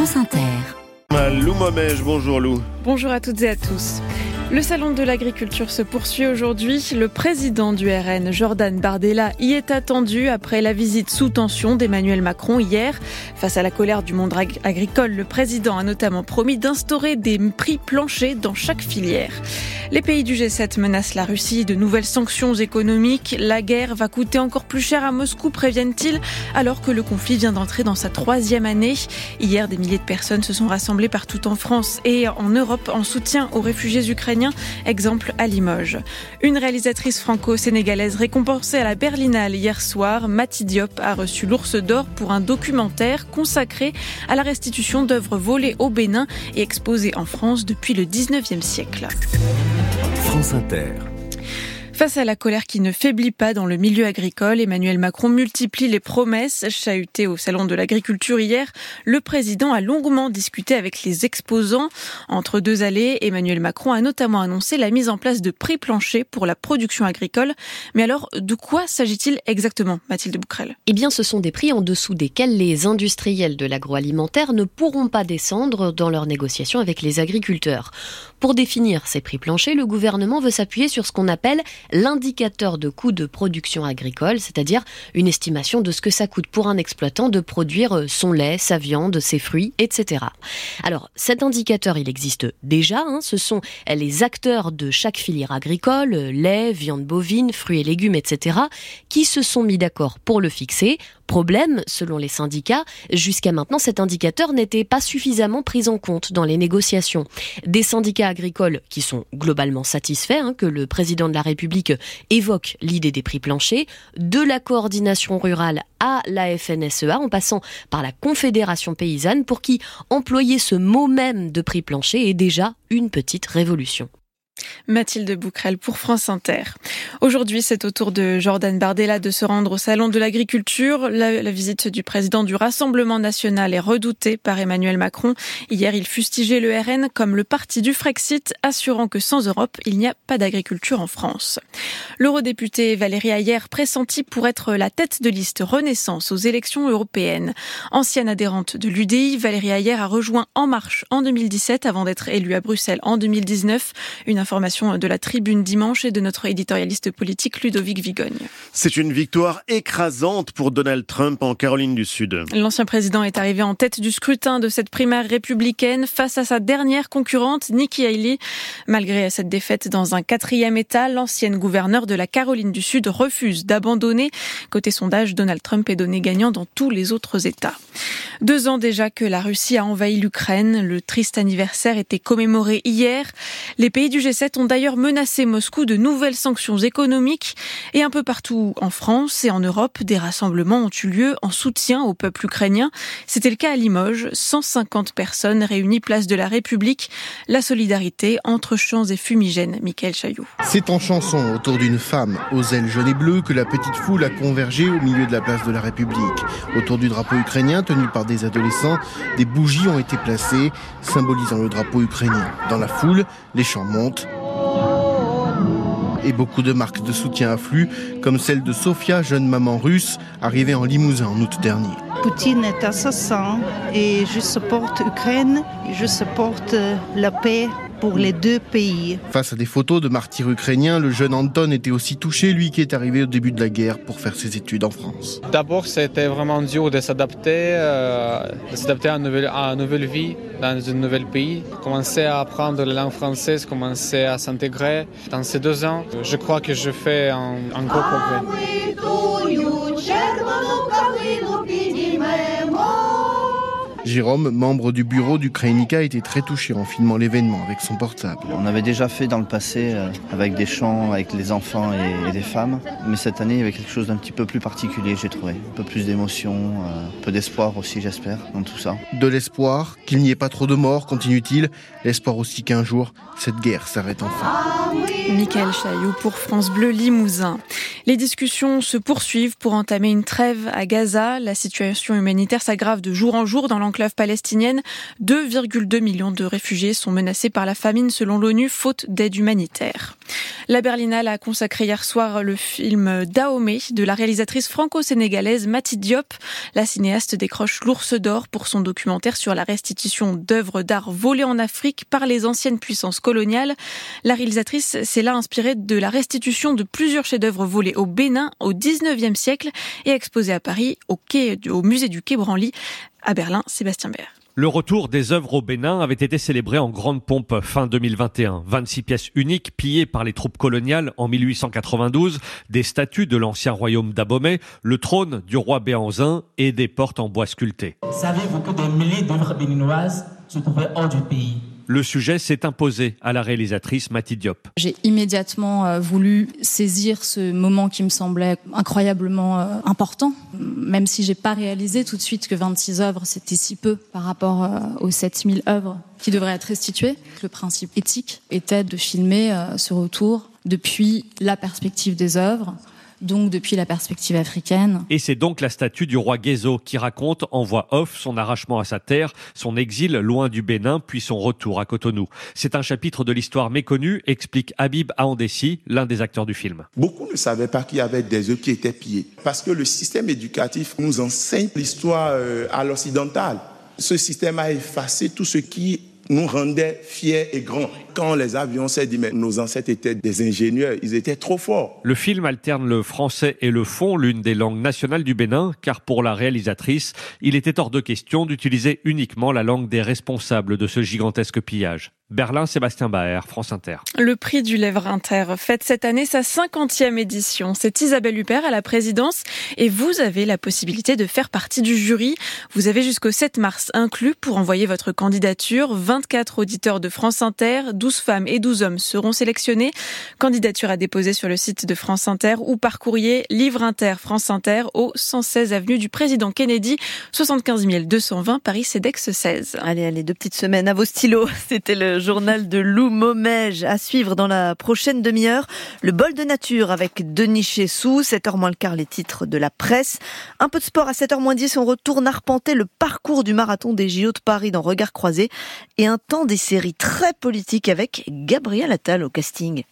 France Inter. Lou Momège, bonjour Lou. Bonjour à toutes et à tous. Le salon de l'agriculture se poursuit aujourd'hui. Le président du RN, Jordan Bardella, y est attendu après la visite sous tension d'Emmanuel Macron hier. Face à la colère du monde agricole, le président a notamment promis d'instaurer des prix planchers dans chaque filière. Les pays du G7 menacent la Russie de nouvelles sanctions économiques. La guerre va coûter encore plus cher à Moscou, préviennent-ils, alors que le conflit vient d'entrer dans sa troisième année. Hier, des milliers de personnes se sont rassemblées partout en France et en Europe en soutien aux réfugiés ukrainiens exemple à Limoges. Une réalisatrice franco-sénégalaise récompensée à la Berlinale hier soir, Mati Diop, a reçu l'Ours d'Or pour un documentaire consacré à la restitution d'œuvres volées au Bénin et exposées en France depuis le 19e siècle. France Inter. Face à la colère qui ne faiblit pas dans le milieu agricole, Emmanuel Macron multiplie les promesses. Chahuté au Salon de l'agriculture hier, le président a longuement discuté avec les exposants. Entre deux allées, Emmanuel Macron a notamment annoncé la mise en place de prix planchers pour la production agricole. Mais alors, de quoi s'agit-il exactement, Mathilde Bouquerel? Eh bien, ce sont des prix en dessous desquels les industriels de l'agroalimentaire ne pourront pas descendre dans leurs négociations avec les agriculteurs. Pour définir ces prix planchers, le gouvernement veut s'appuyer sur ce qu'on appelle l'indicateur de coût de production agricole, c'est-à-dire une estimation de ce que ça coûte pour un exploitant de produire son lait, sa viande, ses fruits, etc. Alors, cet indicateur, il existe déjà. Hein, ce sont les acteurs de chaque filière agricole, lait, viande bovine, fruits et légumes, etc., qui se sont mis d'accord pour le fixer Problème, selon les syndicats, jusqu'à maintenant cet indicateur n'était pas suffisamment pris en compte dans les négociations. Des syndicats agricoles qui sont globalement satisfaits hein, que le président de la République évoque l'idée des prix planchers, de la coordination rurale à la FNSEA en passant par la Confédération paysanne pour qui employer ce mot même de prix plancher est déjà une petite révolution. Mathilde Bouquerel pour France Inter. Aujourd'hui, c'est au tour de Jordan Bardella de se rendre au Salon de l'Agriculture. La, visite du président du Rassemblement national est redoutée par Emmanuel Macron. Hier, il fustigeait le RN comme le parti du Frexit, assurant que sans Europe, il n'y a pas d'agriculture en France. L'eurodéputé Valérie Ayer, pressentie pour être la tête de liste Renaissance aux élections européennes. Ancienne adhérente de l'UDI, Valérie Ayer a rejoint En Marche en 2017 avant d'être élue à Bruxelles en 2019. Une information de la tribune dimanche et de notre éditorialiste politique Ludovic Vigogne. C'est une victoire écrasante pour Donald Trump en Caroline du Sud. L'ancien président est arrivé en tête du scrutin de cette primaire républicaine face à sa dernière concurrente, Nikki Haley. Malgré cette défaite dans un quatrième État, l'ancienne gouverneure de la Caroline du Sud refuse d'abandonner. Côté sondage, Donald Trump est donné gagnant dans tous les autres États. Deux ans déjà que la Russie a envahi l'Ukraine. Le triste anniversaire était commémoré hier. Les pays du G7 ont d'ailleurs menacé Moscou de nouvelles sanctions économiques et un peu partout en France et en Europe, des rassemblements ont eu lieu en soutien au peuple ukrainien. C'était le cas à Limoges, 150 personnes réunies place de la République. La solidarité entre champs et fumigènes. Michael Chaillot. C'est en chanson autour d'une femme aux ailes jaunes et bleues que la petite foule a convergé au milieu de la place de la République. Autour du drapeau ukrainien tenu par des adolescents, des bougies ont été placées, symbolisant le drapeau ukrainien. Dans la foule, les chants montent et beaucoup de marques de soutien affluent, comme celle de Sofia, jeune maman russe, arrivée en Limousin en août dernier. Poutine est assassin et je supporte l'Ukraine, je supporte la paix pour les deux pays. Face à des photos de martyrs ukrainiens, le jeune Anton était aussi touché, lui qui est arrivé au début de la guerre pour faire ses études en France. D'abord, c'était vraiment dur de s'adapter, euh, de s'adapter à, une nouvelle, à une nouvelle vie dans un nouvel pays. Commencer à apprendre la langue française, commencer à s'intégrer. Dans ces deux ans, je crois que je fais un, un gros progrès. Jérôme, membre du bureau du a été très touché en filmant l'événement avec son portable. On avait déjà fait dans le passé euh, avec des chants, avec les enfants et, des femmes, mais cette année il y avait quelque chose d'un petit peu plus particulier, j'ai trouvé. Un peu plus d'émotion, euh, un peu d'espoir aussi, j'espère, dans tout ça. De l'espoir, qu'il n'y ait pas trop de morts, continue-t-il. L'espoir aussi qu'un jour, cette guerre s'arrête enfin. Michael Chailloux pour France Bleu Limousin. Les discussions se poursuivent pour entamer une trêve à Gaza. La situation humanitaire s'aggrave de jour en jour dans l'enclave palestinienne. 2,2 millions de réfugiés sont menacés par la famine selon l'ONU, faute d'aide humanitaire. La Berlinale a consacré hier soir le film Dahomey de la réalisatrice franco-sénégalaise Mati Diop. La cinéaste décroche l'ours d'or pour son documentaire sur la restitution d'œuvres d'art volées en Afrique par les anciennes puissances coloniales. La réalisatrice s'est là inspirée de la restitution de plusieurs chefs-d'œuvre volés au Bénin au 19e siècle et exposés à Paris au, musée du Quai Branly. À Berlin, Sébastien Baird. Le retour des œuvres au Bénin avait été célébré en grande pompe fin 2021. 26 pièces uniques pillées par les troupes coloniales en 1892, des statues de l'ancien royaume d'Abomey, le trône du roi Béanzin et des portes en bois sculptées. Savez-vous que des milliers d'œuvres béninoises se trouvaient hors du pays? Le sujet s'est imposé à la réalisatrice Mati Diop. J'ai immédiatement euh, voulu saisir ce moment qui me semblait incroyablement euh, important, même si j'ai pas réalisé tout de suite que 26 œuvres c'était si peu par rapport euh, aux 7000 œuvres qui devraient être restituées. Le principe éthique était de filmer ce retour depuis la perspective des œuvres, donc depuis la perspective africaine. Et c'est donc la statue du roi Guézo qui raconte en voix off son arrachement à sa terre, son exil loin du Bénin, puis son retour à Cotonou. C'est un chapitre de l'histoire méconnue, explique Habib Aondessi, l'un des acteurs du film. Beaucoup ne savaient pas qu'il y avait des œufs qui étaient pillés, parce que le système éducatif nous enseigne l'histoire euh, à l'occidental. Ce système a effacé tout ce qui nous rendait fiers et grands. Quand les avions s'est dit, mais nos ancêtres étaient des ingénieurs, ils étaient trop forts. Le film alterne le français et le fond, l'une des langues nationales du Bénin, car pour la réalisatrice, il était hors de question d'utiliser uniquement la langue des responsables de ce gigantesque pillage. Berlin, Sébastien Baer, France Inter. Le prix du Lèvre Inter fête cette année sa 50e édition. C'est Isabelle Huppert à la présidence et vous avez la possibilité de faire partie du jury. Vous avez jusqu'au 7 mars inclus pour envoyer votre candidature. 24 auditeurs de France Inter, 12 femmes et 12 hommes seront sélectionnés. Candidature à déposer sur le site de France Inter ou par courrier Livre Inter France Inter au 116 avenue du Président Kennedy, 75 220 Paris CEDEX 16. Allez, allez, deux petites semaines à vos stylos. C'était le journal de Lou Momège à suivre dans la prochaine demi-heure. Le bol de nature avec Denis Chessou, 7h moins le quart, les titres de la presse. Un peu de sport à 7h moins 10, on retourne arpenter le parcours du marathon des JO de Paris dans Regard croisé et un temps des séries très politiques avec Gabriel Attal au casting.